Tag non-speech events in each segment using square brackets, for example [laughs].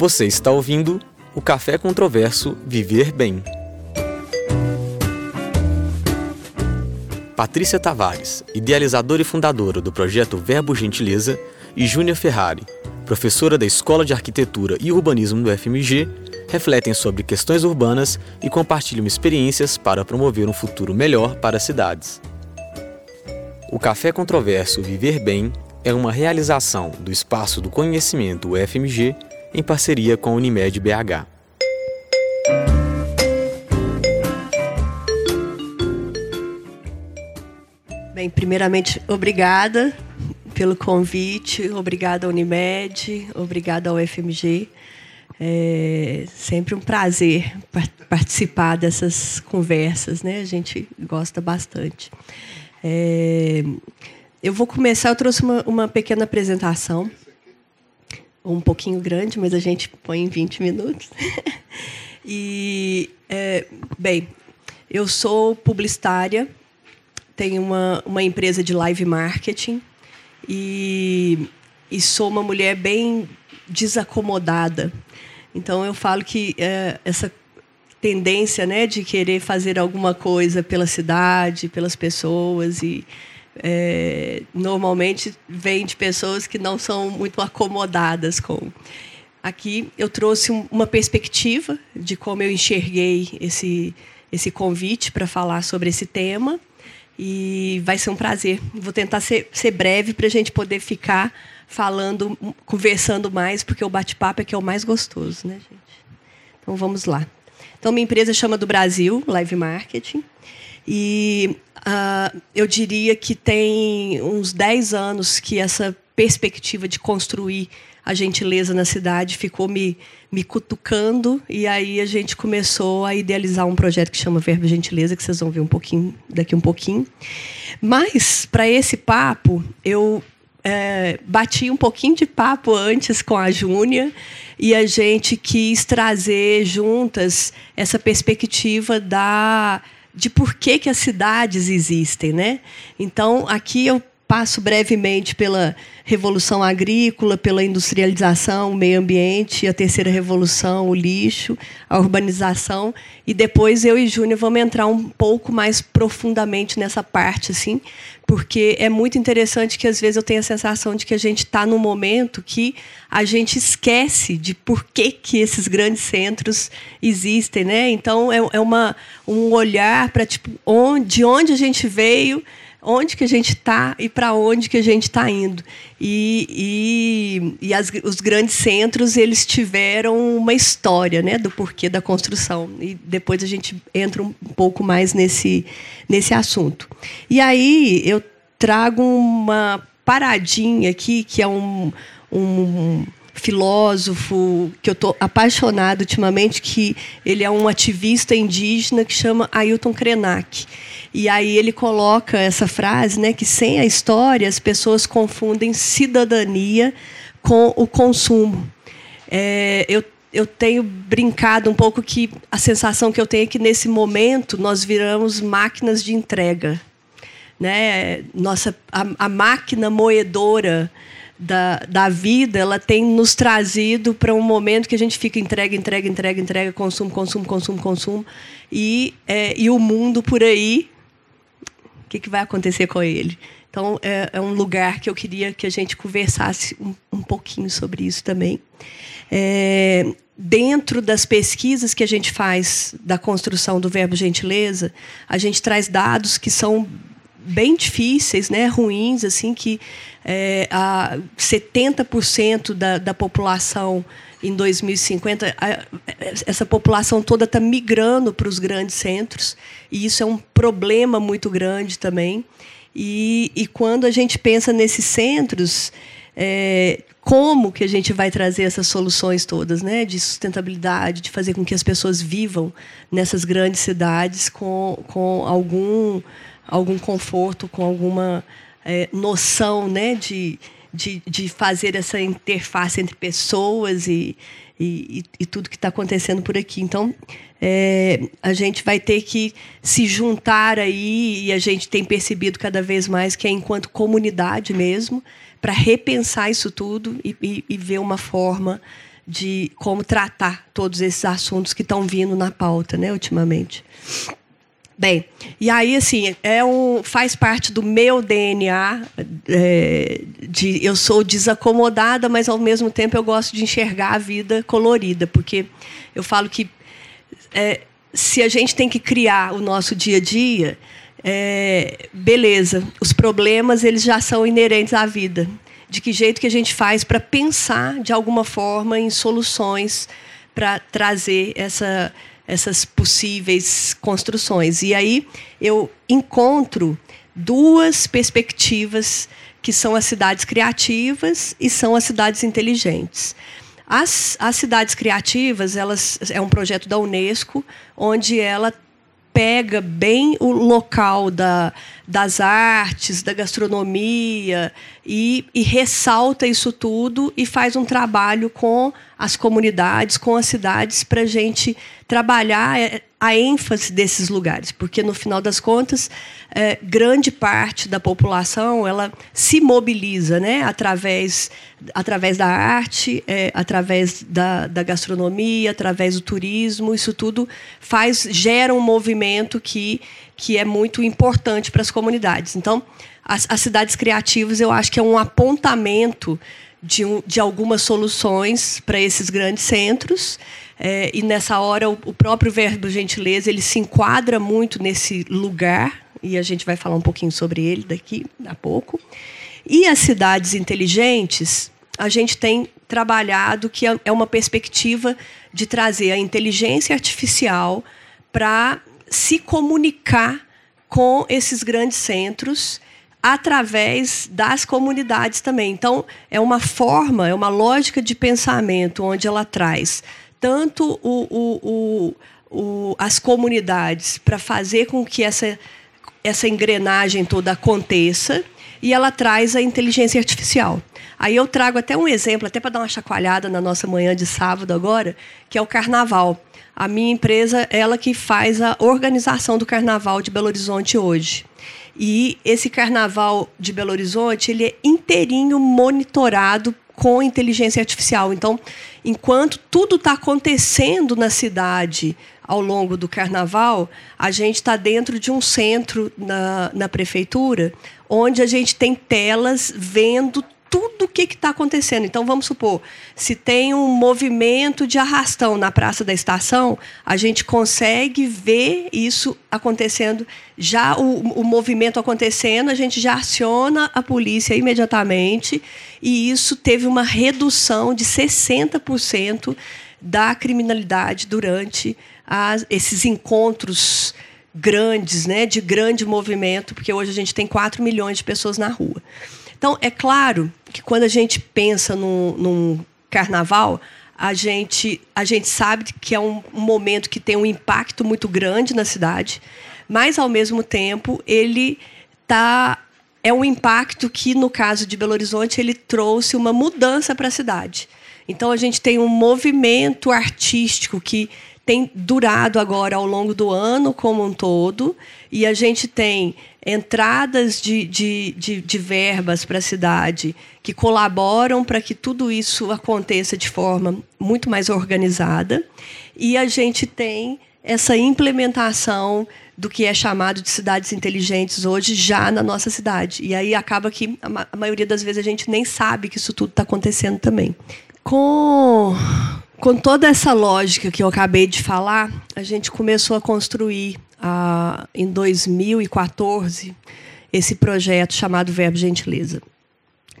Você está ouvindo o Café Controverso Viver Bem. Patrícia Tavares, idealizadora e fundadora do projeto Verbo Gentileza, e Júnia Ferrari, professora da Escola de Arquitetura e Urbanismo do FMG, refletem sobre questões urbanas e compartilham experiências para promover um futuro melhor para as cidades. O Café Controverso Viver Bem é uma realização do Espaço do Conhecimento UFMG em parceria com a Unimed BH. Bem, primeiramente, obrigada pelo convite, obrigada à Unimed, obrigada ao UFMG. É sempre um prazer participar dessas conversas, né? A gente gosta bastante. É, eu vou começar, eu trouxe uma, uma pequena apresentação, um pouquinho grande, mas a gente põe em 20 minutos. [laughs] e, é, bem, eu sou publicitária, tenho uma, uma empresa de live marketing e, e sou uma mulher bem desacomodada. Então eu falo que é, essa tendência, né, de querer fazer alguma coisa pela cidade, pelas pessoas e é, normalmente vem de pessoas que não são muito acomodadas com. Aqui eu trouxe uma perspectiva de como eu enxerguei esse esse convite para falar sobre esse tema e vai ser um prazer. Vou tentar ser, ser breve para a gente poder ficar falando, conversando mais, porque o bate-papo é que é o mais gostoso, né, gente? Então vamos lá. Então minha empresa chama do Brasil Live Marketing e uh, eu diria que tem uns 10 anos que essa perspectiva de construir a gentileza na cidade ficou me, me cutucando e aí a gente começou a idealizar um projeto que chama Verbo Gentileza, que vocês vão ver um pouquinho daqui um pouquinho. Mas para esse papo, eu é, bati um pouquinho de papo antes com a Júnia e a gente quis trazer juntas essa perspectiva da de por que, que as cidades existem, né? Então aqui eu passo brevemente pela revolução agrícola, pela industrialização, o meio ambiente, a terceira revolução, o lixo, a urbanização, e depois eu e Júnior vamos entrar um pouco mais profundamente nessa parte, assim, porque é muito interessante que às vezes eu tenho a sensação de que a gente está num momento que a gente esquece de por que, que esses grandes centros existem, né? Então é, é uma, um olhar para tipo onde, de onde a gente veio onde que a gente está e para onde que a gente está indo. E, e, e as, os grandes centros eles tiveram uma história né, do porquê da construção. E depois a gente entra um pouco mais nesse, nesse assunto. E aí eu trago uma paradinha aqui, que é um, um filósofo que eu estou apaixonado ultimamente, que ele é um ativista indígena que chama Ailton Krenak. E aí ele coloca essa frase, né, que sem a história as pessoas confundem cidadania com o consumo. É, eu eu tenho brincado um pouco que a sensação que eu tenho é que nesse momento nós viramos máquinas de entrega, né? Nossa a, a máquina moedora da, da vida, ela tem nos trazido para um momento que a gente fica entrega, entrega, entrega, entrega, consumo, consumo, consumo, consumo, e, é, e o mundo por aí que, que vai acontecer com ele. Então, é, é, um lugar que eu queria que a gente conversasse um, um pouquinho sobre isso também. É, dentro das pesquisas que a gente faz da construção do verbo gentileza, a gente traz dados que são bem difíceis, né, ruins, assim, que é, a 70% da, da população em 2050, essa população toda está migrando para os grandes centros, e isso é um problema muito grande também. E, e quando a gente pensa nesses centros, é, como que a gente vai trazer essas soluções todas, né, de sustentabilidade, de fazer com que as pessoas vivam nessas grandes cidades com, com algum, algum conforto, com alguma é, noção né, de, de, de fazer essa interface entre pessoas e, e, e tudo que está acontecendo por aqui. Então, é, a gente vai ter que se juntar aí, e a gente tem percebido cada vez mais que é enquanto comunidade mesmo, para repensar isso tudo e, e, e ver uma forma de como tratar todos esses assuntos que estão vindo na pauta, né, ultimamente. Bem, e aí assim é um, faz parte do meu DNA. É, de, eu sou desacomodada, mas ao mesmo tempo eu gosto de enxergar a vida colorida, porque eu falo que é, se a gente tem que criar o nosso dia a dia, é, beleza, os problemas eles já são inerentes à vida. De que jeito que a gente faz para pensar de alguma forma em soluções para trazer essa essas possíveis construções. E aí eu encontro duas perspectivas que são as cidades criativas e são as cidades inteligentes. As, as cidades criativas, elas é um projeto da Unesco, onde ela pega bem o local da, das artes, da gastronomia e, e, ressalta isso tudo e faz um trabalho com as comunidades, com as cidades, para a gente trabalhar é, a ênfase desses lugares, porque no final das contas, é, grande parte da população ela se mobiliza, né, através, através da arte, é, através da, da gastronomia, através do turismo, isso tudo faz gera um movimento que que é muito importante para as comunidades. Então, as, as cidades criativas, eu acho que é um apontamento de, um, de algumas soluções para esses grandes centros. É, e nessa hora o, o, próprio verbo gentileza ele se enquadra muito nesse lugar e a gente vai falar um pouquinho sobre ele daqui a pouco. E as cidades inteligentes, a gente tem trabalhado que é, é uma perspectiva de trazer a inteligência artificial para se comunicar com esses grandes centros através das comunidades também. Então, é uma forma, é uma lógica de pensamento onde ela traz tanto o, o, o, as comunidades para fazer com que essa, essa engrenagem toda aconteça e ela traz a inteligência artificial. Aí eu trago até um exemplo, até para dar uma chacoalhada na nossa manhã de sábado agora, que é o carnaval. A minha empresa, ela que faz a organização do carnaval de Belo Horizonte hoje. E esse carnaval de Belo Horizonte, ele é inteirinho monitorado com inteligência artificial. Então, enquanto tudo está acontecendo na cidade ao longo do carnaval, a gente está dentro de um centro na, na prefeitura, onde a gente tem telas vendo tudo o que está acontecendo. Então, vamos supor, se tem um movimento de arrastão na Praça da Estação, a gente consegue ver isso acontecendo, já o, o movimento acontecendo, a gente já aciona a polícia imediatamente, e isso teve uma redução de 60% da criminalidade durante as, esses encontros grandes, né, de grande movimento, porque hoje a gente tem 4 milhões de pessoas na rua. Então, é claro que quando a gente pensa num, num carnaval, a gente, a gente sabe que é um, um momento que tem um impacto muito grande na cidade, mas, ao mesmo tempo, ele tá, é um impacto que, no caso de Belo Horizonte, ele trouxe uma mudança para a cidade. Então, a gente tem um movimento artístico que tem durado agora ao longo do ano como um todo, e a gente tem entradas de, de, de, de verbas para a cidade que colaboram para que tudo isso aconteça de forma muito mais organizada, e a gente tem essa implementação do que é chamado de cidades inteligentes hoje já na nossa cidade. E aí acaba que a, a maioria das vezes a gente nem sabe que isso tudo está acontecendo também. Com com toda essa lógica que eu acabei de falar, a gente começou a construir ah, em 2014 esse projeto chamado Verbo Gentileza.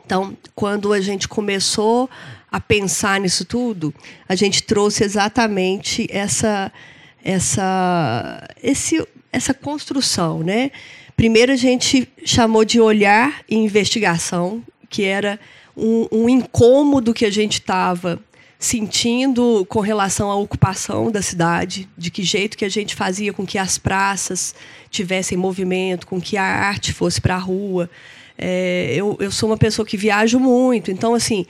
Então, quando a gente começou a pensar nisso tudo, a gente trouxe exatamente essa essa esse, essa construção, né? Primeiro a gente chamou de olhar e investigação, que era um, um incômodo que a gente estava sentindo com relação à ocupação da cidade, de que jeito que a gente fazia com que as praças tivessem movimento, com que a arte fosse para a rua. É, eu, eu sou uma pessoa que viajo muito, então assim,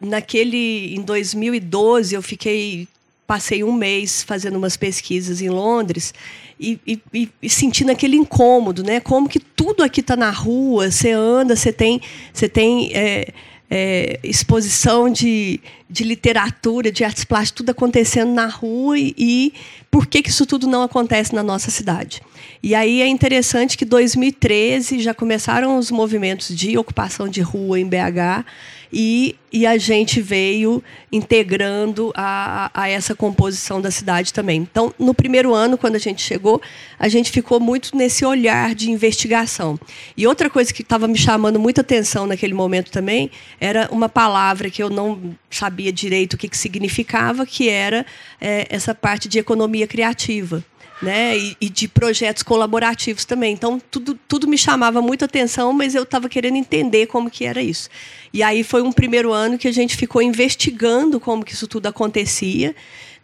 naquele em 2012 eu fiquei passei um mês fazendo umas pesquisas em Londres e, e, e, sentindo aquele incômodo, né? Como que tudo aqui está na rua, você anda, você tem, você tem é, é, exposição de, de literatura, de artes plásticas, tudo acontecendo na rua e, e por que, que isso tudo não acontece na nossa cidade. E aí é interessante que 2013 já começaram os movimentos de ocupação de rua em BH e, e a gente veio integrando a, a essa composição da cidade também. Então, no primeiro ano, quando a gente chegou, a gente ficou muito nesse olhar de investigação. E outra coisa que estava me chamando muita atenção naquele momento também era uma palavra que eu não sabia direito o que, que significava, que era é, essa parte de economia criativa né? E, e, de projetos colaborativos também. Então, tudo, tudo me chamava muita atenção, mas eu estava querendo entender como que era isso. E aí foi um primeiro ano que a gente ficou investigando como que isso tudo acontecia,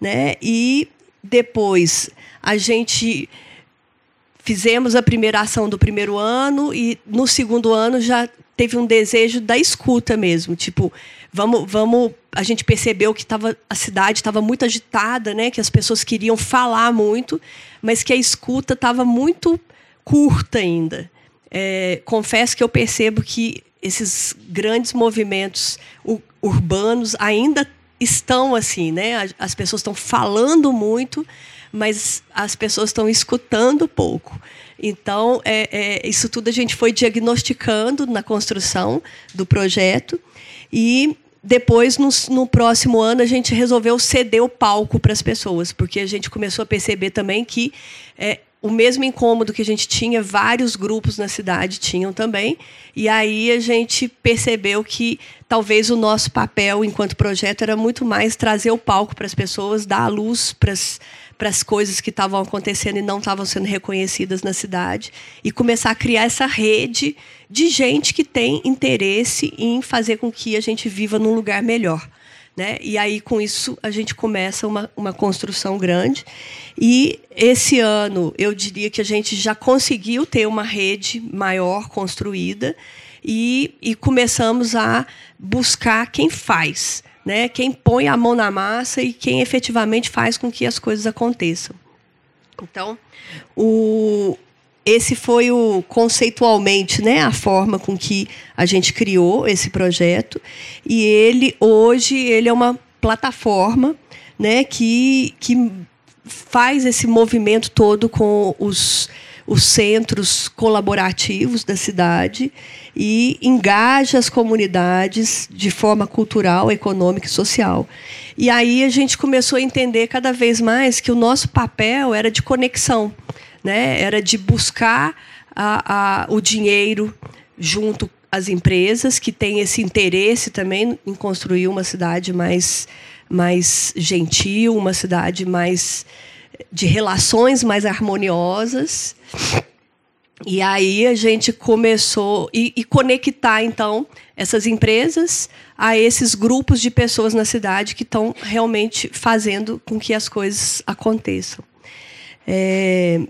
né? E depois a gente fizemos a primeira ação do primeiro ano e no segundo ano já teve um desejo da escuta mesmo, tipo, vamos, vamos, a gente percebeu que tava, a cidade estava muito agitada, né, que as pessoas queriam falar muito, mas que a escuta estava muito curta ainda. É, confesso que eu percebo que esses grandes movimentos urbanos ainda estão assim, né? As pessoas estão falando muito, mas as pessoas estão escutando pouco. Então, é, é, isso tudo a gente foi diagnosticando na construção do projeto e depois, no, no, próximo ano, a gente resolveu ceder o palco para as pessoas, porque a gente começou a perceber também que é, o mesmo incômodo que a gente tinha, vários grupos na cidade tinham também. E aí a gente percebeu que talvez o nosso papel enquanto projeto era muito mais trazer o palco para as pessoas, dar a luz para as para as coisas que estavam acontecendo e não estavam sendo reconhecidas na cidade e começar a criar essa rede de gente que tem interesse em fazer com que a gente viva num lugar melhor. Né? E aí, com isso, a gente começa uma, uma construção grande. E esse ano, eu diria que a gente já conseguiu ter uma rede maior construída e, e começamos a buscar quem faz né, quem põe a mão na massa e quem efetivamente faz com que as coisas aconteçam. Então, o, esse foi o conceitualmente, né, a forma com que a gente criou esse projeto e ele hoje ele é uma plataforma, né, que que faz esse movimento todo com os os centros colaborativos da cidade e engaja as comunidades de forma cultural, econômica e social. E aí a gente começou a entender cada vez mais que o nosso papel era de conexão, né? era de buscar a, a, o dinheiro junto às empresas que têm esse interesse também em construir uma cidade mais, mais gentil, uma cidade mais de relações mais harmoniosas. E aí a gente começou e, e, conectar então essas empresas a esses grupos de pessoas na cidade que estão realmente fazendo com que as coisas aconteçam. É,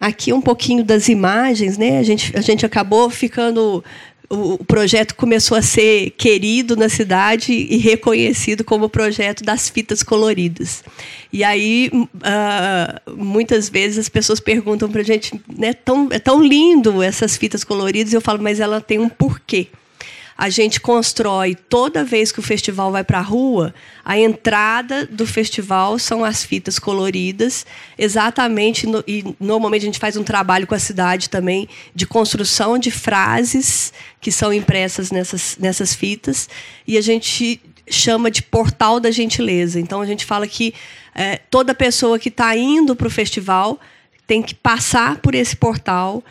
aqui um pouquinho das imagens, né? A gente, a gente acabou ficando o projeto começou a ser querido na cidade e reconhecido como o projeto das fitas coloridas. E aí, uh, muitas vezes as pessoas perguntam para a gente, né, tão, é tão lindo essas fitas coloridas, e eu falo, mas ela tem um porquê a gente constrói toda vez que o festival vai para a rua, a entrada do festival são as fitas coloridas, exatamente, no, e normalmente a gente faz um trabalho com a cidade também de construção de frases que são impressas nessas, nessas fitas, e a gente chama de portal da gentileza. Então a gente fala que é, toda pessoa que está indo para o festival tem que passar por esse portal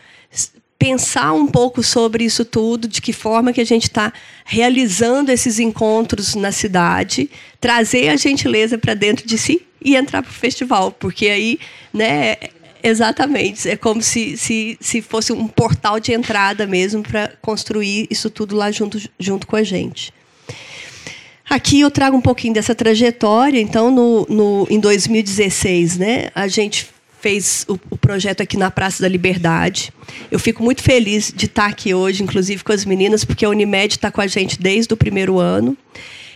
pensar um pouco sobre isso tudo, de que forma que a gente está realizando esses encontros na cidade, trazer a gentileza para dentro de si e entrar para o festival, porque aí, né, exatamente, é como se, se, se fosse um portal de entrada mesmo para construir isso tudo lá junto, junto com a gente. Aqui eu trago um pouquinho dessa trajetória. Então, no, no, em 2016, né, a gente fez o, o, projeto aqui na Praça da Liberdade. Eu fico muito feliz de estar aqui hoje, inclusive com as meninas, porque a Unimed está com a gente desde o primeiro ano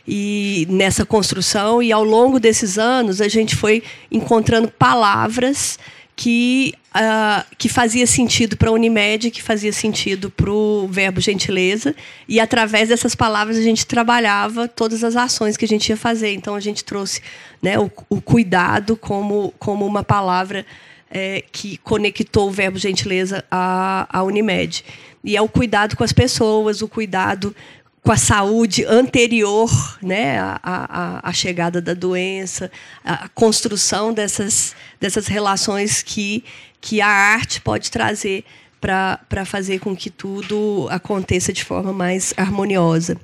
e nessa construção e ao longo desses anos a gente foi encontrando palavras que, uh, que fazia sentido para a Unimed, que fazia sentido para o verbo gentileza, e através dessas palavras a gente trabalhava todas as ações que a gente ia fazer. Então a gente trouxe né, o, o cuidado como, como uma palavra é, que conectou o verbo gentileza à, à Unimed. E é o cuidado com as pessoas, o cuidado com a saúde anterior né, à, à, à chegada da doença, a construção dessas, dessas relações que, que a arte pode trazer para fazer com que tudo aconteça de forma mais harmoniosa.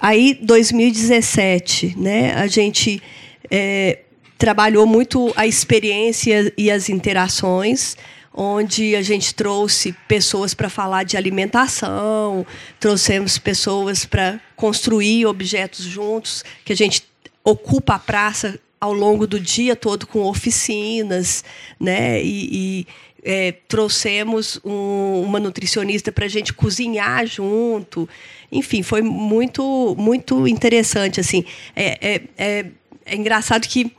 Aí, 2017, né, a gente é, trabalhou muito a experiência e as interações onde a gente trouxe pessoas para falar de alimentação, trouxemos pessoas para construir objetos juntos, que a gente ocupa a praça ao longo do dia todo com oficinas, né? E, e é, trouxemos um, uma nutricionista para a gente cozinhar junto. Enfim, foi muito muito interessante assim. É, é, é, é engraçado que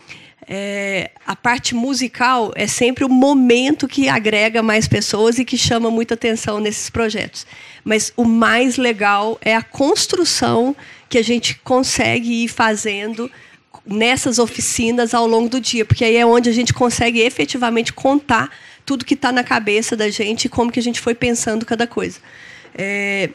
é, a parte musical é sempre o momento que agrega mais pessoas e que chama muita atenção nesses projetos. Mas o mais legal é a construção que a gente consegue ir fazendo nessas oficinas ao longo do dia, porque aí é onde a gente consegue efetivamente contar tudo que está na cabeça da gente e como que a gente foi pensando cada coisa. É,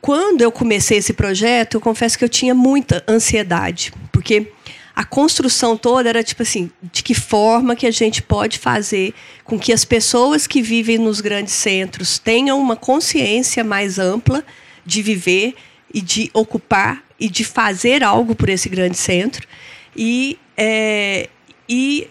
quando eu comecei esse projeto, eu confesso que eu tinha muita ansiedade, porque a construção toda era tipo assim, de que forma que a gente pode fazer com que as pessoas que vivem nos grandes centros tenham uma consciência mais ampla de viver e de ocupar e de fazer algo por esse grande centro. E é, e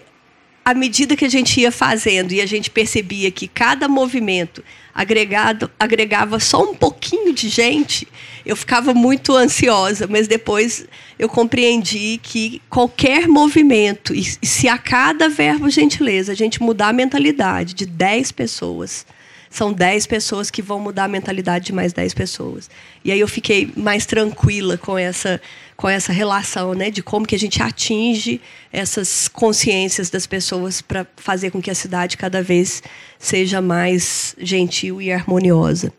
à medida que a gente ia fazendo e a gente percebia que cada movimento agregado, agregava só um pouquinho de gente, eu ficava muito ansiosa, mas depois eu compreendi que qualquer movimento, e se a cada verbo gentileza a gente mudar a mentalidade de 10 pessoas, são 10 pessoas que vão mudar a mentalidade de mais 10 pessoas. E aí eu fiquei mais tranquila com essa com essa relação, né, de como que a gente atinge essas consciências das pessoas para fazer com que a cidade cada vez seja mais gentil e harmoniosa.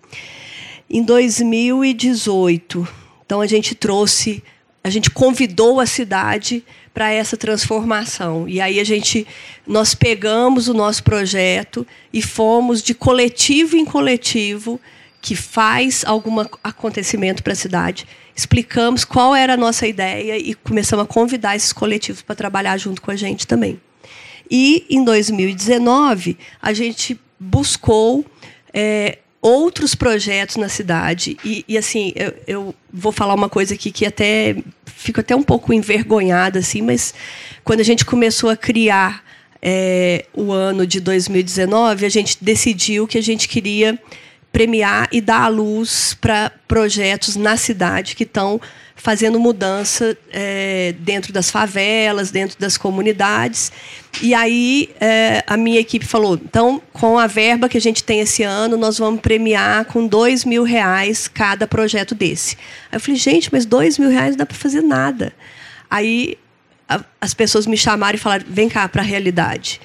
Em 2018, então a gente trouxe, a gente convidou a cidade para essa transformação. E aí a gente nós pegamos o nosso projeto e fomos de coletivo em coletivo que faz algum acontecimento para a cidade. Explicamos qual era a nossa ideia e começamos a convidar esses coletivos para trabalhar junto com a gente também. E em 2019 a gente buscou é, outros projetos na cidade. E, e assim, eu, eu, vou falar uma coisa aqui que até fico até um pouco envergonhada, assim, mas quando a gente começou a criar é, o ano de 2019, a gente decidiu que a gente queria premiar e dar a luz para projetos na cidade que estão fazendo mudança é, dentro das favelas, dentro das comunidades. E aí é, a minha equipe falou: então, com a verba que a gente tem esse ano, nós vamos premiar com dois mil reais cada projeto desse. Aí eu falei: gente, mas dois mil reais não dá para fazer nada. Aí a, as pessoas me chamaram e falaram: vem cá para a realidade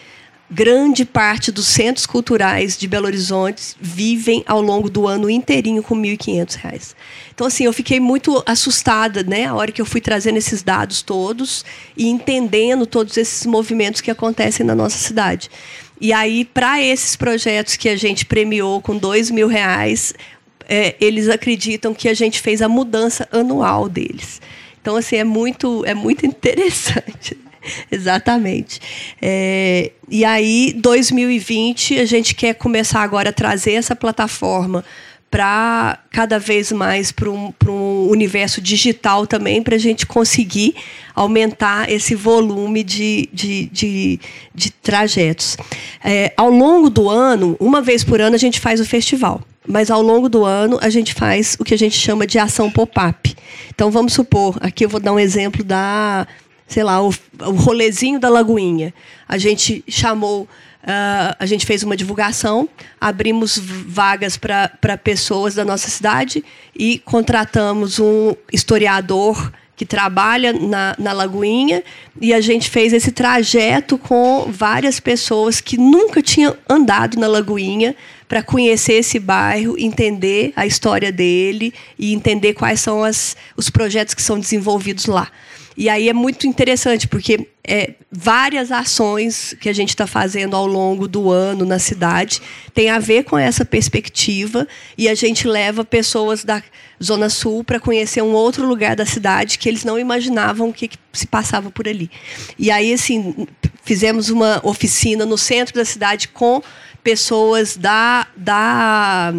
grande parte dos centros culturais de Belo Horizonte vivem ao longo do ano inteirinho com R$ 1.500. Então, assim, eu fiquei muito assustada, né, a hora que eu fui trazendo esses dados todos e entendendo todos esses movimentos que acontecem na nossa cidade. E aí, para esses projetos que a gente premiou com dois mil reais, é, eles acreditam que a gente fez a mudança anual deles. Então, assim, é muito, é muito [laughs] interessante. [laughs] Exatamente. É, e aí, 2020, a gente quer começar agora a trazer essa plataforma para cada vez mais para um, um universo digital também, para a gente conseguir aumentar esse volume de, de, de, de trajetos. É, ao longo do ano, uma vez por ano, a gente faz o festival. Mas ao longo do ano a gente faz o que a gente chama de ação pop-up. Então vamos supor, aqui eu vou dar um exemplo da sei lá, o, o rolezinho da Lagoinha. A gente chamou, uh, a gente fez uma divulgação, abrimos vagas para pessoas da nossa cidade e contratamos um historiador que trabalha na, na Lagoinha e a gente fez esse trajeto com várias pessoas que nunca tinham andado na Lagoinha para conhecer esse bairro, entender a história dele e entender quais são as, os projetos que são desenvolvidos lá. E aí é muito interessante, porque é, várias ações que a gente está fazendo ao longo do ano na cidade tem a ver com essa perspectiva e a gente leva pessoas da Zona Sul para conhecer um outro lugar da cidade que eles não imaginavam que, que se passava por ali. E aí, assim, fizemos uma oficina no centro da cidade com pessoas da, da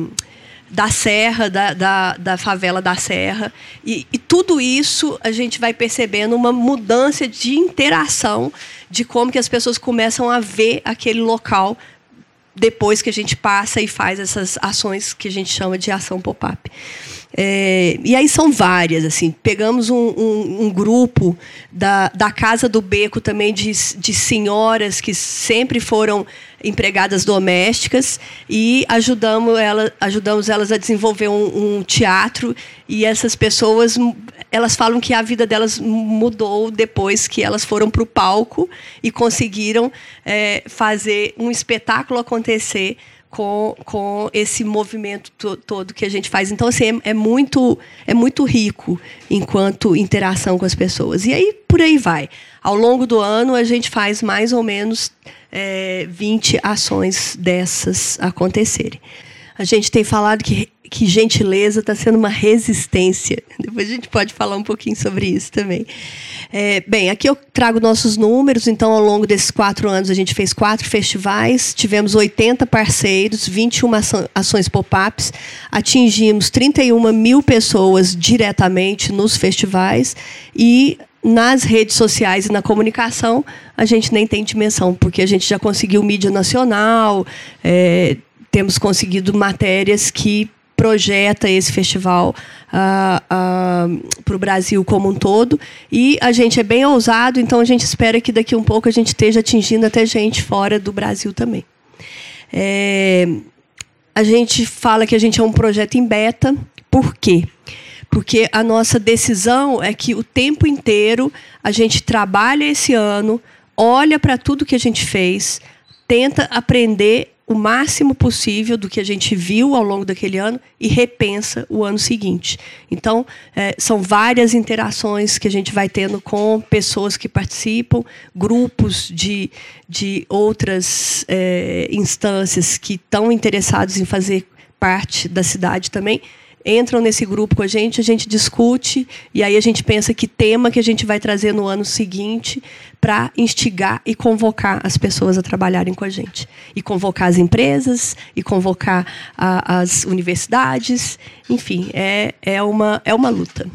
da Serra, da, da, da, favela da Serra. E, e, tudo isso a gente vai percebendo uma mudança de interação, de como que as pessoas começam a ver aquele local depois que a gente passa e faz essas ações que a gente chama de ação pop-up. É, e aí são várias, assim. Pegamos um, um, um, grupo da, da Casa do Beco também de, de senhoras que sempre foram empregadas domésticas e ajudamos, ela, ajudamos elas a desenvolver um, um, teatro e essas pessoas elas falam que a vida delas mudou depois que elas foram para o palco e conseguiram é, fazer um espetáculo acontecer com, com esse movimento to, todo que a gente faz. Então, assim, é, é, muito, é muito rico enquanto interação com as pessoas. E aí, por aí vai. Ao longo do ano, a gente faz mais ou menos é, 20 ações dessas acontecerem. A gente tem falado que, que gentileza está sendo uma resistência. Depois a gente pode falar um pouquinho sobre isso também. É, bem, aqui eu trago nossos números. Então, ao longo desses quatro anos, a gente fez quatro festivais, tivemos 80 parceiros, 21 ações pop-ups, atingimos 31 mil pessoas diretamente nos festivais e nas redes sociais e na comunicação, a gente nem tem dimensão, porque a gente já conseguiu mídia nacional, é, temos conseguido matérias que projeta esse festival uh, uh, para o Brasil como um todo. E a gente é bem ousado, então a gente espera que daqui um pouco a gente esteja atingindo até gente fora do Brasil também. É, a gente fala que a gente é um projeto em beta. Por quê? Porque a nossa decisão é que o tempo inteiro a gente trabalha esse ano, olha para tudo que a gente fez, tenta aprender o máximo possível do que a gente viu ao longo daquele ano e repensa o ano seguinte. Então, é, são várias interações que a gente vai tendo com pessoas que participam, grupos de, de outras é, instâncias que estão interessados em fazer parte da cidade também entram nesse grupo com a gente, a gente discute e aí a gente pensa que tema que a gente vai trazer no ano seguinte para instigar e convocar as pessoas a trabalharem com a gente. E convocar as empresas, e convocar a, as universidades, enfim, é, é, uma, é uma luta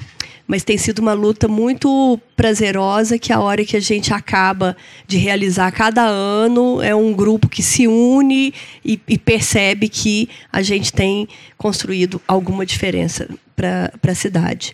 mas tem sido uma luta muito prazerosa que a hora que a gente acaba de realizar cada ano é um grupo que se une e, e percebe que a gente tem construído alguma diferença para a cidade.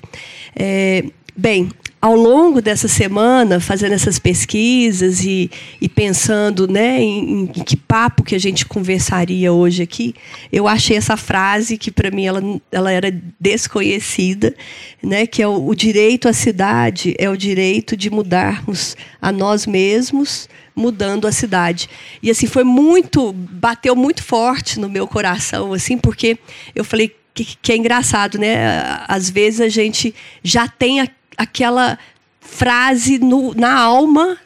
É, bem, ao longo dessa semana, fazendo essas pesquisas e, e pensando né, em, em, que papo que a gente conversaria hoje aqui, eu achei essa frase que para mim ela, ela era desconhecida, né, que é o, o direito à cidade é o direito de mudarmos a nós mesmos, mudando a cidade. E assim foi muito, bateu muito forte no meu coração, assim, porque eu falei que, que é engraçado, né? Às vezes a gente já tem a aquela frase no, na alma.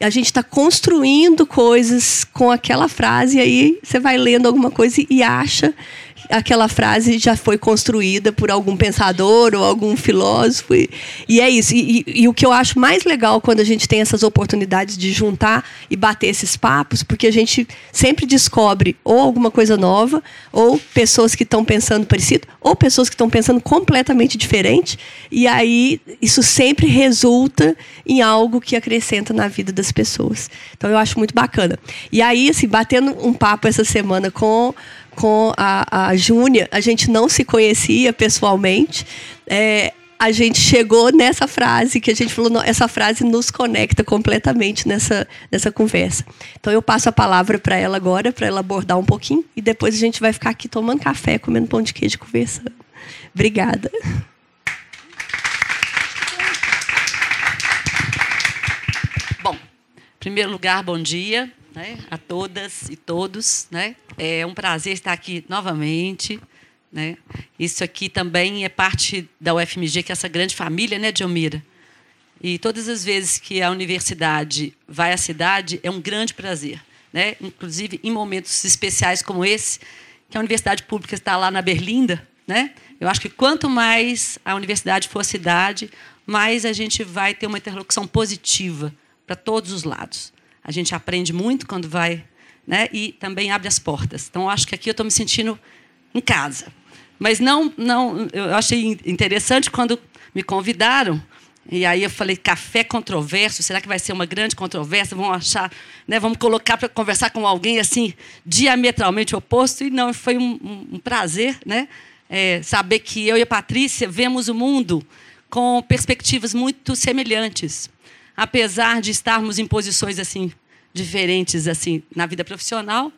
A gente está construindo coisas com aquela frase, e aí você vai lendo alguma coisa e acha aquela frase já foi construída por algum pensador ou algum filósofo. E, e é isso. E, e, e, o que eu acho mais legal quando a gente tem essas oportunidades de juntar e bater esses papos, porque a gente sempre descobre ou alguma coisa nova, ou pessoas que estão pensando parecido, ou pessoas que estão pensando completamente diferente. E aí isso sempre resulta em algo que acrescenta na vida das pessoas. Então eu acho muito bacana. E aí, assim, batendo um papo essa semana com com a, a Júnia, a gente não se conhecia pessoalmente. É, a gente chegou nessa frase que a gente falou, não, essa frase nos conecta completamente nessa, nessa conversa. Então eu passo a palavra para ela agora, para ela abordar um pouquinho, e depois a gente vai ficar aqui tomando café, comendo pão de queijo, conversando. Obrigada. Bom, em primeiro lugar, bom dia né, a todas e todos. Né? É um prazer estar aqui novamente. Né? Isso aqui também é parte da UFMG, que é essa grande família, né, Diomira? E todas as vezes que a universidade vai à cidade, é um grande prazer. Né? Inclusive em momentos especiais como esse, que a universidade pública está lá na Berlinda. Né? Eu acho que quanto mais a universidade for a cidade, mais a gente vai ter uma interlocução positiva para todos os lados. A gente aprende muito quando vai, né? E também abre as portas. Então, acho que aqui eu estou me sentindo em casa. Mas não, não, eu achei interessante quando me convidaram. E aí eu falei, café controverso, será que vai ser uma grande controvérsia? Vão achar, né, vamos colocar para conversar com alguém assim, diametralmente oposto. E não, foi um, um, um prazer né, é, saber que eu e a Patrícia vemos o mundo com perspectivas muito semelhantes apesar de estarmos em posições assim diferentes assim na vida profissional,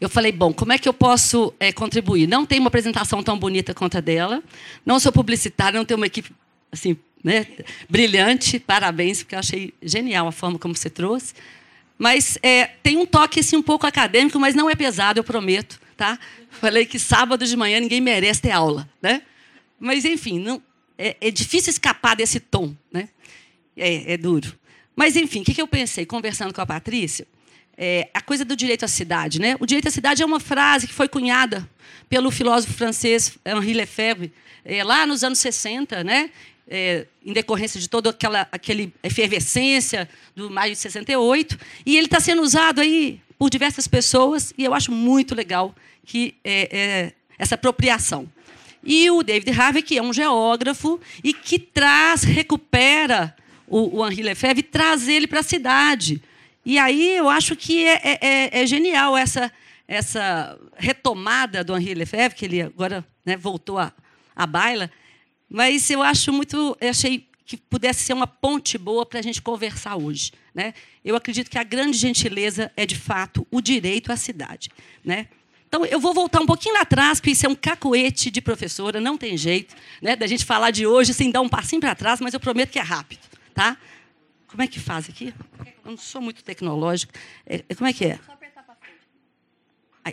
eu falei, bom, como é que eu posso é, contribuir? Não tenho uma apresentação tão bonita quanto a dela, não sou publicitária, não tenho uma equipe assim, né, brilhante, parabéns, porque eu achei genial a forma como você trouxe. Mas é, tem um toque assim, um pouco acadêmico, mas não é pesado, eu prometo. Tá? Falei que sábado de manhã ninguém merece ter aula. Né? Mas, enfim, não, é, é difícil escapar desse tom. Né? É, é duro. Mas, enfim, o que, eu pensei, conversando com a Patrícia? É, a coisa do direito à cidade. Né? O direito à cidade é uma frase que foi cunhada pelo filósofo francês Henri Lefebvre, é, lá nos anos 60, né? É, em decorrência de toda aquela aquele efervescência do maio de 68. E ele está sendo usado aí por diversas pessoas, e eu acho muito legal que é, é, essa apropriação. E o David Harvey, que é um geógrafo e que traz, recupera o, o Henri Lefebvre trazer ele para a cidade. E aí eu acho que é, é, é, é, genial essa, essa retomada do Henri Lefebvre, que ele agora né, voltou à, à baila. Mas eu acho muito. Eu achei que pudesse ser uma ponte boa para a gente conversar hoje. Né? Eu acredito que a grande gentileza é, de fato, o direito à cidade. Né? Então, eu vou voltar um pouquinho lá atrás, porque isso é um cacoete de professora, não tem jeito né, da gente falar de hoje sem dar um passinho para trás, mas eu prometo que é rápido tá? Como é que faz aqui? Eu não sou muito tecnológico. É, é como é que é? Só apertar para frente. Aí.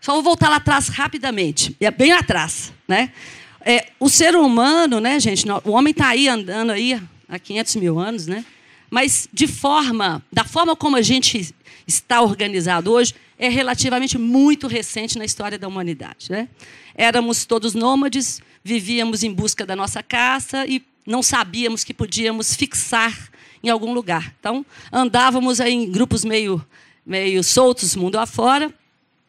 Só vou voltar lá atrás rapidamente. É bem atrás, né? É, o ser humano, né, gente? O homem está aí andando aí há 500 mil anos, né? Mas de forma, da forma como a gente está organizado hoje, é relativamente muito recente na história da humanidade, né? Éramos todos nômades, vivíamos em busca da nossa caça e não sabíamos que podíamos fixar em algum lugar. Então, andávamos em grupos meio, meio soltos, mundo afora.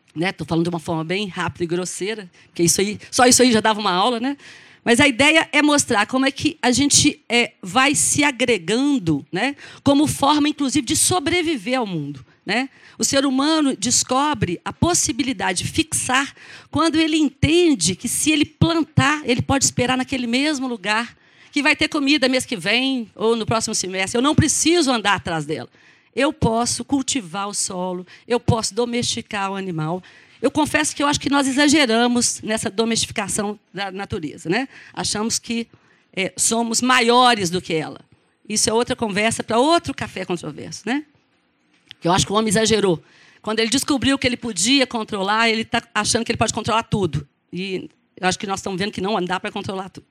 Estou né? falando de uma forma bem rápida e grosseira, que isso aí, só isso aí já dava uma aula, né? Mas a ideia é mostrar como é que a gente é, vai se agregando, né? como forma, inclusive, de sobreviver ao mundo. Né? O ser humano descobre a possibilidade de fixar quando ele entende que, se ele plantar, ele pode esperar naquele mesmo lugar que vai ter comida mês que vem ou no próximo semestre. Eu não preciso andar atrás dela. Eu posso cultivar o solo, eu posso domesticar o animal. Eu confesso que eu acho que nós exageramos nessa domesticação da natureza. Né? Achamos que é, somos maiores do que ela. Isso é outra conversa para outro café controverso. Né? Eu acho que o homem exagerou. Quando ele descobriu que ele podia controlar, ele está achando que ele pode controlar tudo. E eu acho que nós estamos vendo que não dá para controlar tudo.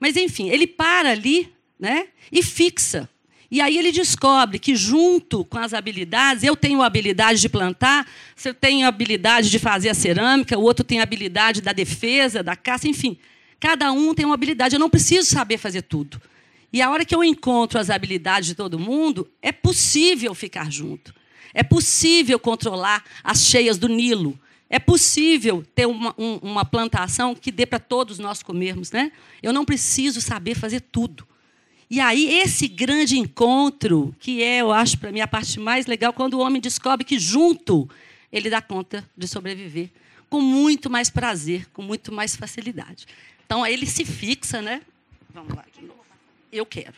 Mas, enfim, ele para ali né, e fixa. E aí ele descobre que, junto com as habilidades, eu tenho a habilidade de plantar, você tem a habilidade de fazer a cerâmica, o outro tem a habilidade da defesa, da caça, enfim. Cada um tem uma habilidade. Eu não preciso saber fazer tudo. E a hora que eu encontro as habilidades de todo mundo, é possível ficar junto. É possível controlar as cheias do Nilo. É possível ter uma, um, uma plantação que dê para todos nós comermos, né? Eu não preciso saber fazer tudo. E aí, esse grande encontro, que é, eu acho, para mim, a parte mais legal, quando o homem descobre que junto ele dá conta de sobreviver com muito mais prazer, com muito mais facilidade. Então, aí ele se fixa, né? Vamos lá de novo. Eu quero.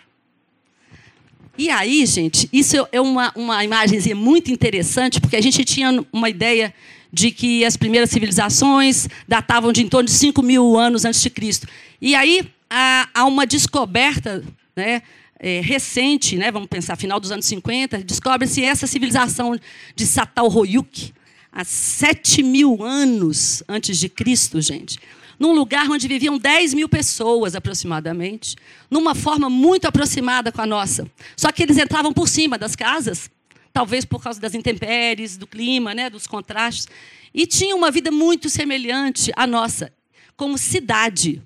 E aí, gente, isso é uma, uma imagem muito interessante, porque a gente tinha uma ideia de que as primeiras civilizações datavam de em torno de 5 mil anos antes de Cristo. E aí há, há uma descoberta né, é, recente, né, vamos pensar, final dos anos 50, descobre-se essa civilização de Satal-Royuk, há 7 mil anos antes de Cristo, gente. Num lugar onde viviam 10 mil pessoas aproximadamente, numa forma muito aproximada com a nossa. Só que eles entravam por cima das casas, talvez por causa das intempéries, do clima, né, dos contrastes, e tinham uma vida muito semelhante à nossa, como cidade.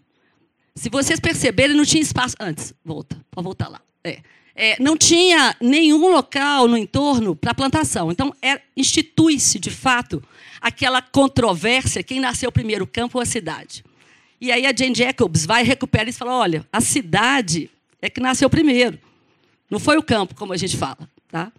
Se vocês perceberem, não tinha espaço. Antes, volta, pode voltar lá. É. É, não tinha nenhum local no entorno para plantação. Então, é, institui-se, de fato, aquela controvérsia: quem nasceu primeiro, o campo ou a cidade? E aí a Jane Jacobs vai recuperar isso e fala: olha, a cidade é que nasceu primeiro. Não foi o campo, como a gente fala. Tá?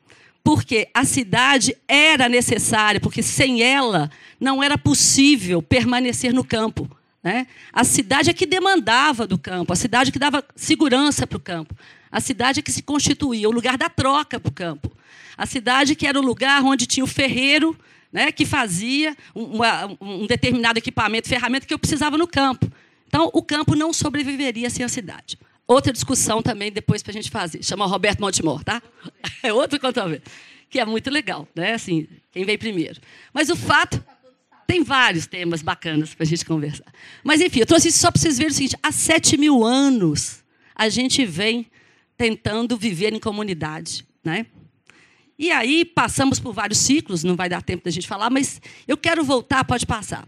Porque a cidade era necessária, porque sem ela não era possível permanecer no campo. Né? A cidade é que demandava do campo, a cidade que dava segurança para o campo, a cidade é que se constituía o lugar da troca para o campo, a cidade que era o lugar onde tinha o ferreiro né, que fazia uma, um determinado equipamento, ferramenta que eu precisava no campo. Então, o campo não sobreviveria sem a cidade. Outra discussão também depois para a gente fazer, chama Roberto Montemor, tá? [laughs] É outro controvérsia, que é muito legal, né? Assim, quem veio primeiro. Mas o fato tem vários temas bacanas para a gente conversar. Mas, enfim, eu trouxe isso só para vocês verem o seguinte: há sete mil anos a gente vem tentando viver em comunidade. Né? E aí passamos por vários ciclos, não vai dar tempo da gente falar, mas eu quero voltar, pode passar.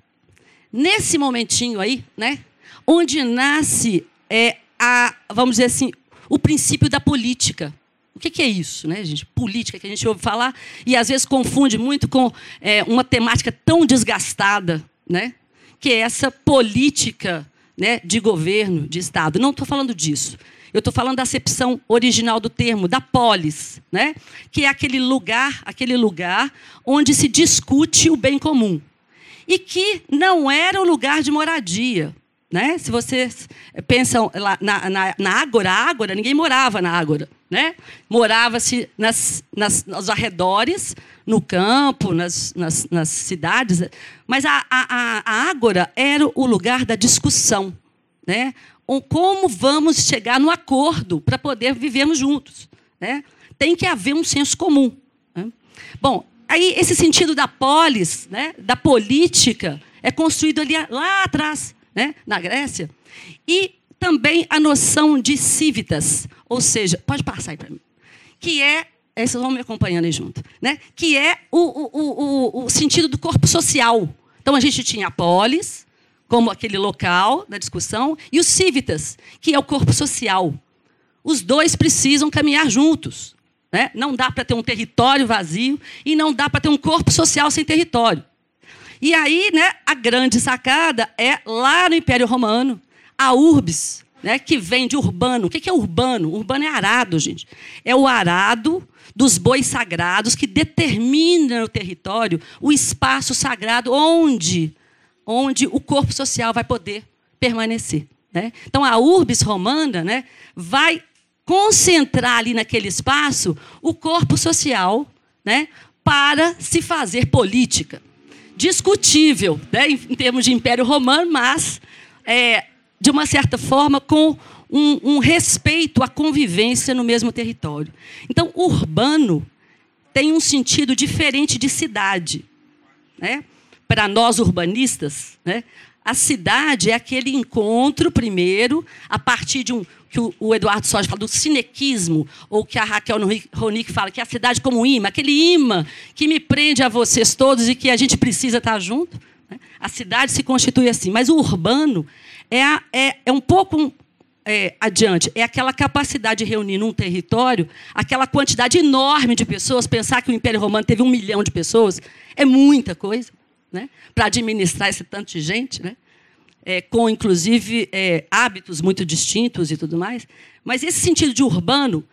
Nesse momentinho aí, né, onde nasce é, a, vamos dizer assim, o princípio da política. O que, é isso, né, gente? Política, que a gente ouve falar e às vezes confunde muito com é, uma temática tão desgastada, né? que é essa política né, de governo, de Estado. Não estou falando disso. Eu estou falando da acepção original do termo, da polis, né? que é aquele lugar, aquele lugar onde se discute o bem comum. E que não era o lugar de moradia. Né? Se vocês pensam lá na, na, na Ágora, Ágora, ninguém morava na Ágora. Né? Morava-se nas, nas, nos arredores, no campo, nas, nas, nas cidades, mas a, a, a Ágora era o lugar da discussão. Né? Como vamos chegar no acordo para poder vivermos juntos? Né? Tem que haver um senso comum. Né? Bom, aí esse sentido da polis, né, da política, é construído ali lá atrás, né, na Grécia. E também a noção de civitas, ou seja, pode passar aí para mim, que é, vocês vão me acompanhando aí junto, né? que é o, o, o, o sentido do corpo social. Então a gente tinha a polis, como aquele local da discussão, e os civitas, que é o corpo social. Os dois precisam caminhar juntos. Né? Não dá para ter um território vazio e não dá para ter um corpo social sem território. E aí, né, a grande sacada é lá no Império Romano, a urbis, né, que vem de urbano. O que é urbano? Urbano é arado, gente. É o arado dos bois sagrados que determina no território o espaço sagrado onde, onde o corpo social vai poder permanecer. Né? Então, a urbis romana né, vai concentrar ali naquele espaço o corpo social né, para se fazer política. Discutível né, em, termos de Império Romano, mas é, de uma certa forma, com um, um respeito à convivência no mesmo território. Então, urbano tem um sentido diferente de cidade. Né? Para nós urbanistas, né? a cidade é aquele encontro, primeiro, a partir de um. Que o Eduardo Soja fala do cinequismo, ou que a Raquel Ronick fala, que é a cidade como imã, aquele imã que me prende a vocês todos e que a gente precisa estar junto. Né? A cidade se constitui assim. Mas o urbano é, a, é, é um pouco é, adiante. É aquela capacidade de reunir num território aquela quantidade enorme de pessoas. Pensar que o Império Romano teve um milhão de pessoas é muita coisa né? para administrar esse tanto de gente, né? É, com inclusive é, hábitos muito distintos e tudo mais. Mas esse sentido de urbano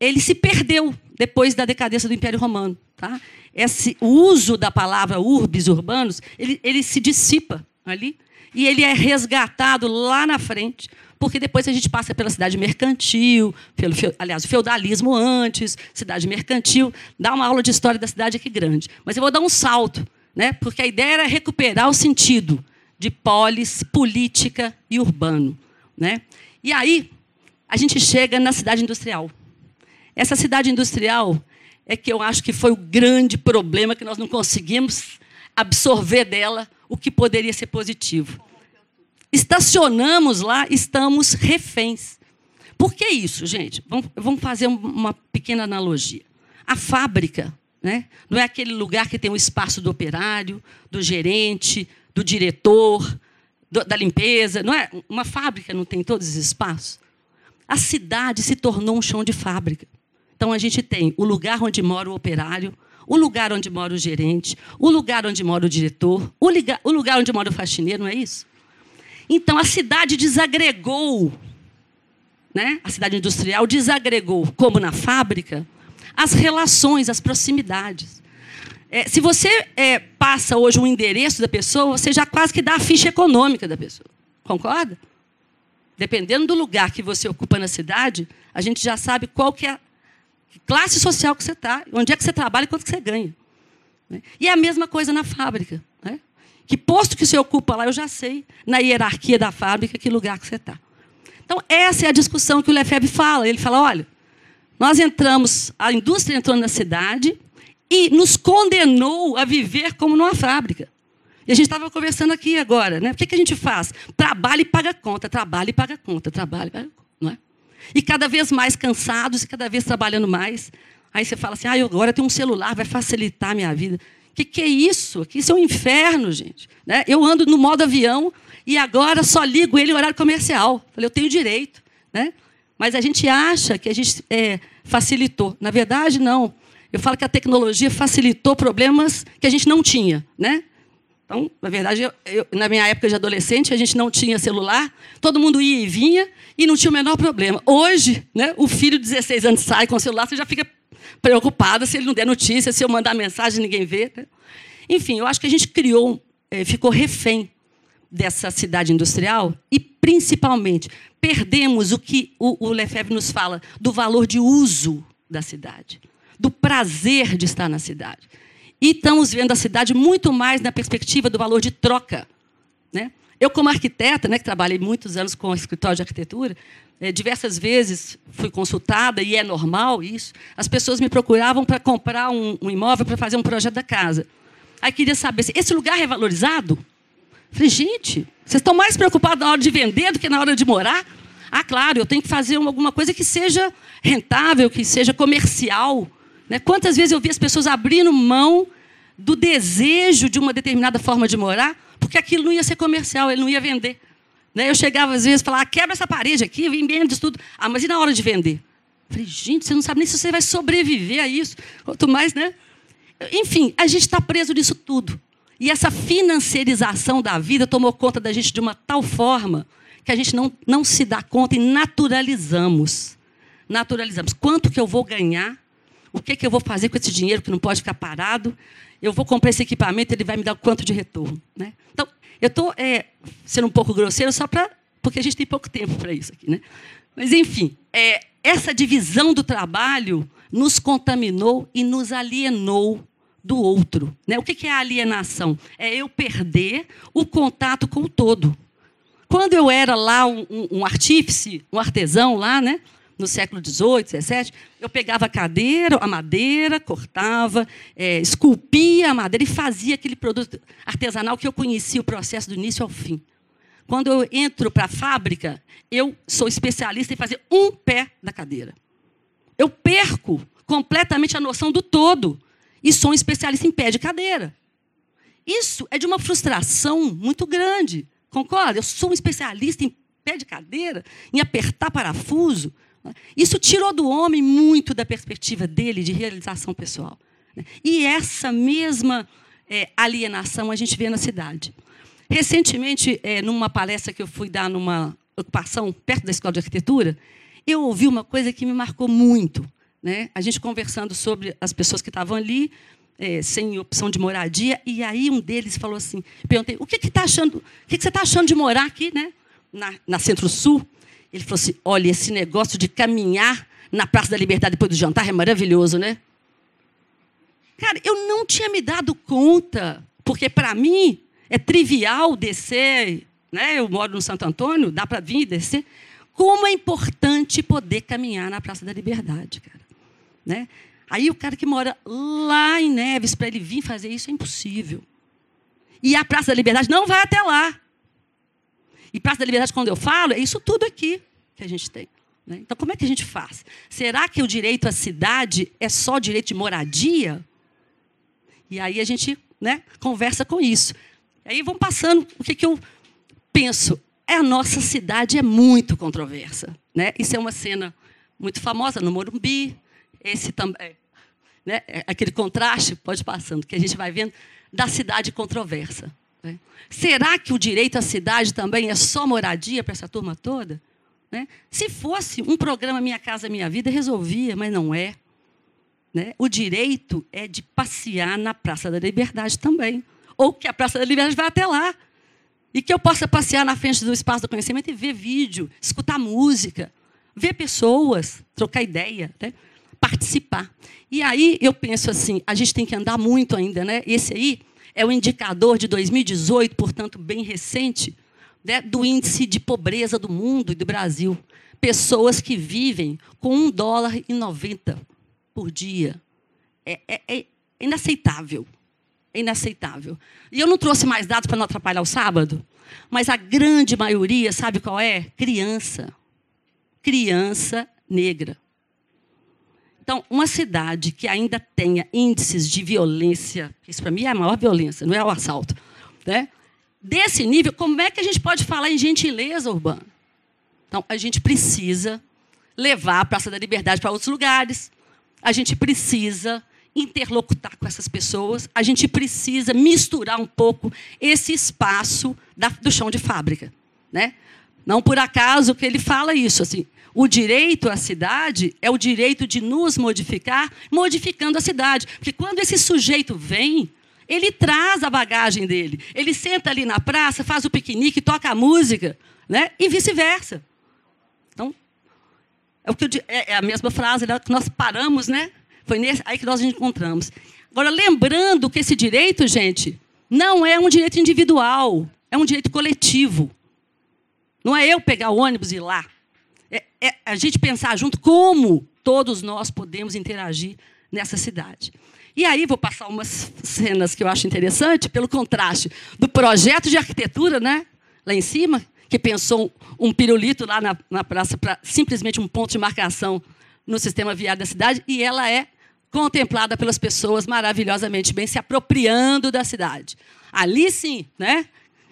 ele se perdeu depois da decadência do Império Romano. Tá? Esse o uso da palavra urbis, urbanos, ele, ele se dissipa ali e ele é resgatado lá na frente, porque depois a gente passa pela cidade mercantil, pelo, aliás, o feudalismo antes, cidade mercantil, dá uma aula de história da cidade aqui grande. Mas eu vou dar um salto, né? porque a ideia era recuperar o sentido de polis, política e urbano. Né? E aí, a gente chega na cidade industrial. Essa cidade industrial é que eu acho que foi o grande problema que nós não conseguimos absorver dela o que poderia ser positivo. Estacionamos lá, estamos reféns. Por que isso, gente? Vamos, fazer uma pequena analogia. A fábrica né, não é aquele lugar que tem o espaço do operário, do gerente, do diretor, do, da limpeza. Não é? Uma fábrica não tem todos esses espaços. A cidade se tornou um chão de fábrica. Então a gente tem o lugar onde mora o operário, o lugar onde mora o gerente, o lugar onde mora o diretor, o, liga, o lugar onde mora o faxineiro, não é isso? Então a cidade desagregou, né? a cidade industrial desagregou, como na fábrica, as relações, as proximidades. É, se você é, passa hoje um endereço da pessoa, você já quase que dá a ficha econômica da pessoa. Concorda? Dependendo do lugar que você ocupa na cidade, a gente já sabe qual que é a classe social que você está, onde é que você trabalha e quanto que você ganha. Né? E é a mesma coisa na fábrica. Né? Que posto que você ocupa lá, eu já sei, na hierarquia da fábrica, que lugar que você está. Então, essa é a discussão que o Lefebvre fala. Ele fala, olha, nós entramos, a indústria entrou na cidade e nos condenou a viver como numa fábrica. E a gente estava conversando aqui agora, né? O que, que a gente faz? Trabalha e paga conta, trabalha e paga conta, trabalha e paga conta, não é? E cada vez mais cansados e cada vez trabalhando mais. Aí você fala assim, ah, eu agora tenho um celular, vai facilitar a minha vida. O que, que é isso? Isso é um inferno, gente. Né? Eu ando no modo avião e agora só ligo ele em horário comercial. Falei, eu tenho direito. Né? Mas a gente acha que a gente é, facilitou. Na verdade, não. Eu falo que a tecnologia facilitou problemas que a gente não tinha, né? Então, na verdade, eu, eu, na minha época de adolescente, a gente não tinha celular, todo mundo ia e vinha e não tinha o menor problema. Hoje, né, o filho de 16 anos sai com o celular, você já fica preocupada se ele não der notícia, se eu mandar mensagem ninguém vê. Né? Enfim, eu acho que a gente criou, é, ficou refém dessa cidade industrial e, principalmente, perdemos o que o, o Lefebvre nos fala do valor de uso da cidade do prazer de estar na cidade. E estamos vendo a cidade muito mais na perspectiva do valor de troca. Né? Eu, como arquiteta, né, que trabalhei muitos anos com o escritório de arquitetura, é, diversas vezes fui consultada, e é normal isso, as pessoas me procuravam para comprar um, um imóvel para fazer um projeto da casa. Aí queria saber se esse lugar é valorizado. Falei, gente, vocês estão mais preocupados na hora de vender do que na hora de morar? Ah, claro, eu tenho que fazer alguma coisa que seja rentável, que seja comercial. Né? Quantas vezes eu vi as pessoas abrindo mão do desejo de uma determinada forma de morar, porque aquilo não ia ser comercial, ele não ia vender. Né? Eu chegava às vezes e falava, ah, quebra essa parede aqui, vem bem disso tudo. Ah, mas e na hora de vender? Falei, gente, você não sabe nem se você vai sobreviver a isso. Quanto mais, né? Enfim, a gente está preso nisso tudo. E essa financiarização da vida tomou conta da gente de uma tal forma que a gente não, não se dá conta e naturalizamos. Naturalizamos. Quanto que eu vou ganhar o que, que eu vou fazer com esse dinheiro que não pode ficar parado? Eu vou comprar esse equipamento, ele vai me dar quanto de retorno? Né? Então, eu estou é, sendo um pouco grosseiro só para. porque a gente tem pouco tempo para isso aqui. Né? Mas, enfim, é, essa divisão do trabalho nos contaminou e nos alienou do outro. Né? O que é a alienação? É eu perder o contato com o todo. Quando eu era lá um, um artífice, um artesão lá, né? No século XVIII, XVII, eu pegava a cadeira, a madeira, cortava, é, esculpia a madeira e fazia aquele produto artesanal que eu conhecia o processo do início ao fim. Quando eu entro para a fábrica, eu sou especialista em fazer um pé da cadeira. Eu perco completamente a noção do todo e sou um especialista em pé de cadeira. Isso é de uma frustração muito grande. Concorda? Eu sou um especialista em pé de cadeira, em apertar parafuso, isso tirou do homem muito da perspectiva dele de realização pessoal. Né? E essa mesma é, alienação a gente vê na cidade. Recentemente, é, numa palestra que eu fui dar numa ocupação perto da Escola de Arquitetura, eu ouvi uma coisa que me marcou muito. Né? A gente conversando sobre as pessoas que estavam ali, é, sem opção de moradia, e aí um deles falou assim: perguntei, o que, que, tá achando, o que, que você está achando de morar aqui, né? na, na Centro-Sul? Ele falou assim: olha, esse negócio de caminhar na Praça da Liberdade depois do jantar é maravilhoso, né? Cara, eu não tinha me dado conta, porque para mim é trivial descer, né? Eu moro no Santo Antônio, dá para vir e descer. Como é importante poder caminhar na Praça da Liberdade, cara. Né? Aí o cara que mora lá em Neves, para ele vir fazer isso, é impossível. E a Praça da Liberdade não vai até lá. E Praça da Liberdade, quando eu falo, é isso tudo aqui que a gente tem. Né? Então, como é que a gente faz? Será que o direito à cidade é só direito de moradia? E aí a gente né, conversa com isso. E aí vão passando o que, que eu penso. É, a nossa cidade é muito controversa. Né? Isso é uma cena muito famosa no Morumbi. Esse também. Né? É aquele contraste, pode passando, que a gente vai vendo da cidade controversa. Né? Será que o direito à cidade também é só moradia para essa turma toda? Né? Se fosse um programa Minha Casa Minha Vida, resolvia, mas não é. Né? O direito é de passear na Praça da Liberdade também. Ou que a Praça da Liberdade vá até lá. E que eu possa passear na frente do espaço do conhecimento e ver vídeo, escutar música, ver pessoas, trocar ideia, né? participar. E aí eu penso assim, a gente tem que andar muito ainda, né? Esse aí é o indicador de 2018, portanto bem recente, né, do índice de pobreza do mundo e do Brasil. Pessoas que vivem com um dólar e 90 por dia. É, é, é inaceitável. É inaceitável. E eu não trouxe mais dados para não atrapalhar o sábado, mas a grande maioria, sabe qual é? Criança. Criança negra. Então, uma cidade que ainda tenha índices de violência, isso para mim é a maior violência, não é o assalto, né? desse nível, como é que a gente pode falar em gentileza urbana? Então, a gente precisa levar a Praça da Liberdade para outros lugares, a gente precisa interlocutar com essas pessoas, a gente precisa misturar um pouco esse espaço da, do chão de fábrica. Né? Não por acaso que ele fala isso. Assim, o direito à cidade é o direito de nos modificar, modificando a cidade. Porque quando esse sujeito vem, ele traz a bagagem dele. Ele senta ali na praça, faz o piquenique, toca a música, né? e vice-versa. Então, é, o que é, é a mesma frase que nós paramos, né? Foi nesse, aí que nós nos encontramos. Agora, lembrando que esse direito, gente, não é um direito individual, é um direito coletivo. Não é eu pegar o ônibus e ir lá. É, é a gente pensar junto como todos nós podemos interagir nessa cidade. E aí vou passar umas cenas que eu acho interessante, pelo contraste do projeto de arquitetura, né, lá em cima, que pensou um, pirulito lá na, na praça para simplesmente um ponto de marcação no sistema viário da cidade, e ela é contemplada pelas pessoas maravilhosamente bem, se apropriando da cidade. Ali sim, né?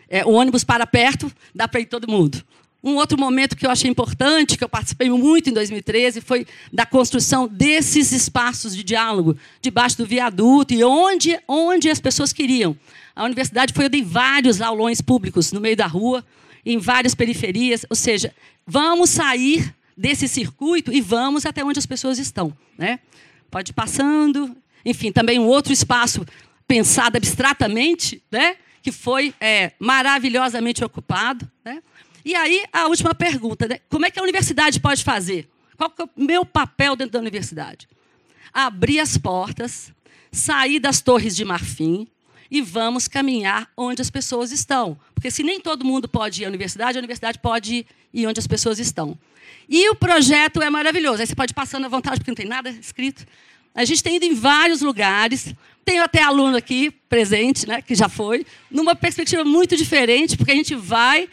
É, o ônibus para perto, dá para ir todo mundo. Um outro momento que eu achei importante, que eu participei muito em 2013, foi da construção desses espaços de diálogo, debaixo do viaduto e onde, onde as pessoas queriam. A universidade foi de vários aulões públicos no meio da rua, em várias periferias, ou seja, vamos sair desse circuito e vamos até onde as pessoas estão. Né? Pode ir passando. Enfim, também um outro espaço pensado abstratamente, né? Que foi é, maravilhosamente ocupado. Né? E aí, a última pergunta: né? como é que a universidade pode fazer? Qual é o meu papel dentro da universidade? Abrir as portas, sair das torres de marfim e vamos caminhar onde as pessoas estão. Porque se nem todo mundo pode ir à universidade, a universidade pode ir onde as pessoas estão. E o projeto é maravilhoso. Aí você pode ir passando à vontade, porque não tem nada escrito. A gente tem ido em vários lugares. Tenho até aluno aqui presente, né, que já foi, numa perspectiva muito diferente, porque a gente vai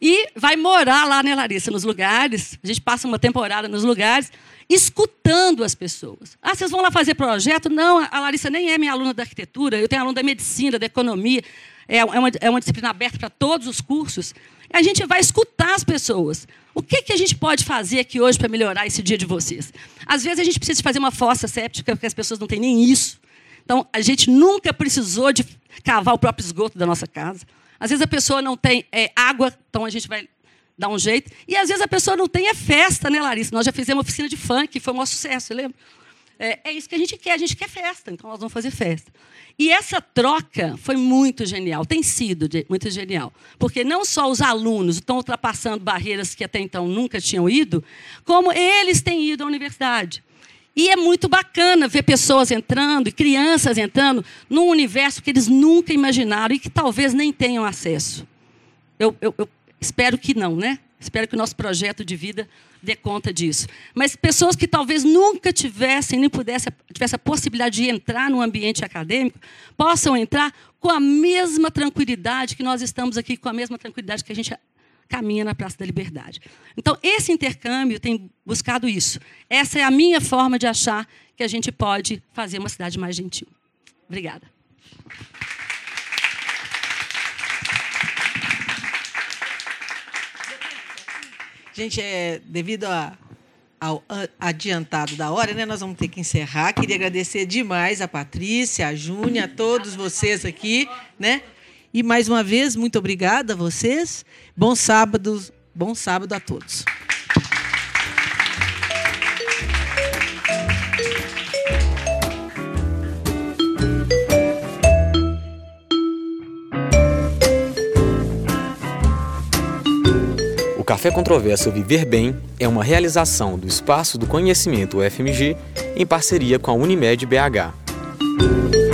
e vai morar lá, né, Larissa, nos lugares. A gente passa uma temporada nos lugares, escutando as pessoas. Ah, vocês vão lá fazer projeto? Não, a Larissa nem é minha aluna da arquitetura, eu tenho aluna da medicina, da economia. É uma, é uma disciplina aberta para todos os cursos. A gente vai escutar as pessoas. O que, que a gente pode fazer aqui hoje para melhorar esse dia de vocês? Às vezes a gente precisa fazer uma fossa séptica, porque as pessoas não têm nem isso. Então, a gente nunca precisou de cavar o próprio esgoto da nossa casa. Às vezes a pessoa não tem é, água, então a gente vai dar um jeito. E às vezes a pessoa não tem é festa, né, Larissa? Nós já fizemos uma oficina de funk, foi um maior sucesso, lembra? É, é, isso que a gente quer, a gente quer festa, então nós vamos fazer festa. E essa troca foi muito genial, tem sido muito genial. Porque não só os alunos estão ultrapassando barreiras que até então nunca tinham ido, como eles têm ido à universidade. E é muito bacana ver pessoas entrando crianças entrando num universo que eles nunca imaginaram e que talvez nem tenham acesso. Eu, eu, eu espero que não, né? Espero que o nosso projeto de vida dê conta disso. Mas pessoas que talvez nunca tivessem, nem pudessem, tivessem a possibilidade de entrar no ambiente acadêmico, possam entrar com a mesma tranquilidade que nós estamos aqui, com a mesma tranquilidade que a gente caminha na Praça da Liberdade. Então, esse intercâmbio tem buscado isso. Essa é a minha forma de achar que a gente pode fazer uma cidade mais gentil. Obrigada. Gente, é, devido a, ao adiantado da hora, né, nós vamos ter que encerrar. Queria agradecer demais a Patrícia, a Júnia, a todos vocês aqui, né? E mais uma vez, muito obrigada a vocês. Bom sábado, bom sábado a todos. Café Controverso Viver Bem é uma realização do Espaço do Conhecimento UFMG em parceria com a Unimed BH.